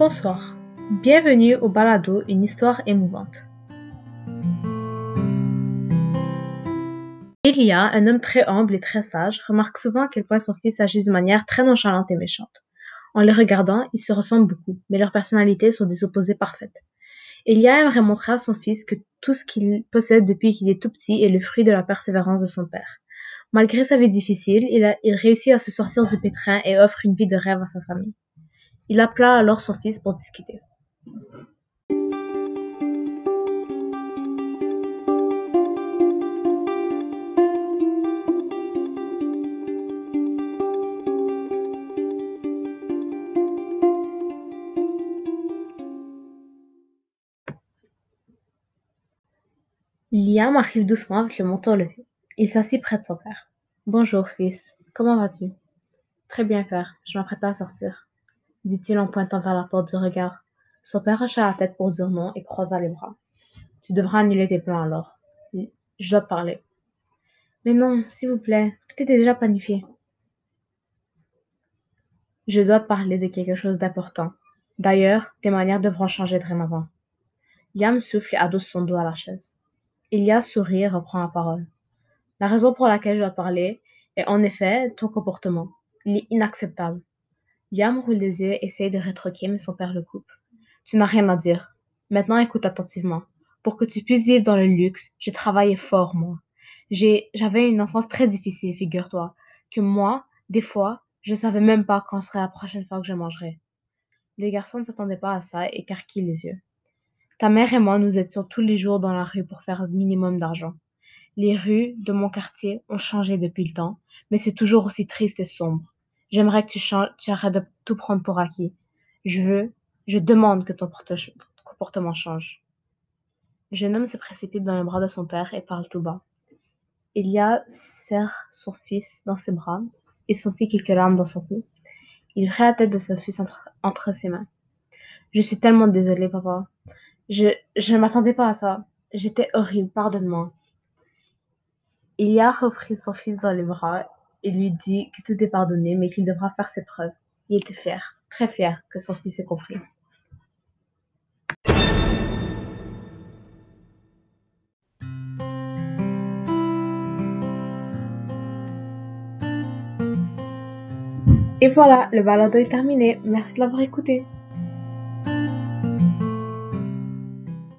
Bonsoir, bienvenue au balado Une histoire émouvante. Elia, un homme très humble et très sage, remarque souvent à quel point son fils agit d'une manière très nonchalante et méchante. En les regardant, ils se ressemblent beaucoup, mais leurs personnalités sont des opposés parfaites. Elia aimerait montrer à son fils que tout ce qu'il possède depuis qu'il est tout petit est le fruit de la persévérance de son père. Malgré sa vie difficile, il, il réussit à se sortir du pétrin et offre une vie de rêve à sa famille. Il appela alors son fils pour discuter. Liam arrive doucement avec le menton levé. Il s'assit près de son père. Bonjour, fils. Comment vas-tu? Très bien, père. Je m'apprête à sortir dit-il en pointant vers la porte du regard. Son père hocha la tête pour dire non et croisa les bras. Tu devras annuler tes plans alors. Je dois te parler. Mais non, s'il vous plaît, tout était déjà planifié. Je dois te parler de quelque chose d'important. D'ailleurs, tes manières devront changer dorénavant. Liam souffle et adosse son dos à la chaise. Ilia sourit et reprend la parole. La raison pour laquelle je dois te parler est en effet ton comportement. Il est inacceptable. Liam roule les yeux et essaye de rétroquer, mais son père le coupe. Tu n'as rien à dire. Maintenant écoute attentivement. Pour que tu puisses vivre dans le luxe, j'ai travaillé fort, moi. J'ai, j'avais une enfance très difficile, figure-toi. Que moi, des fois, je savais même pas quand serait la prochaine fois que je mangerais. Les garçons ne s'attendaient pas à ça et écarquillent les yeux. Ta mère et moi, nous étions tous les jours dans la rue pour faire un minimum d'argent. Les rues de mon quartier ont changé depuis le temps, mais c'est toujours aussi triste et sombre. J'aimerais que tu, tu arrêtes de tout prendre pour acquis. Je veux, je demande que ton comportement change. Le jeune homme se précipite dans les bras de son père et parle tout bas. Elia serre son fils dans ses bras et sentit quelques larmes dans son cou. Il prit la tête de son fils entre, ses mains. Je suis tellement désolée, papa. Je, je ne m'attendais pas à ça. J'étais horrible, pardonne-moi. Elia reprit son fils dans les bras et lui dit que tout est pardonné, mais qu'il devra faire ses preuves. Il était fier, très fier, que son fils ait compris. Et voilà, le balado est terminé. Merci de l'avoir écouté.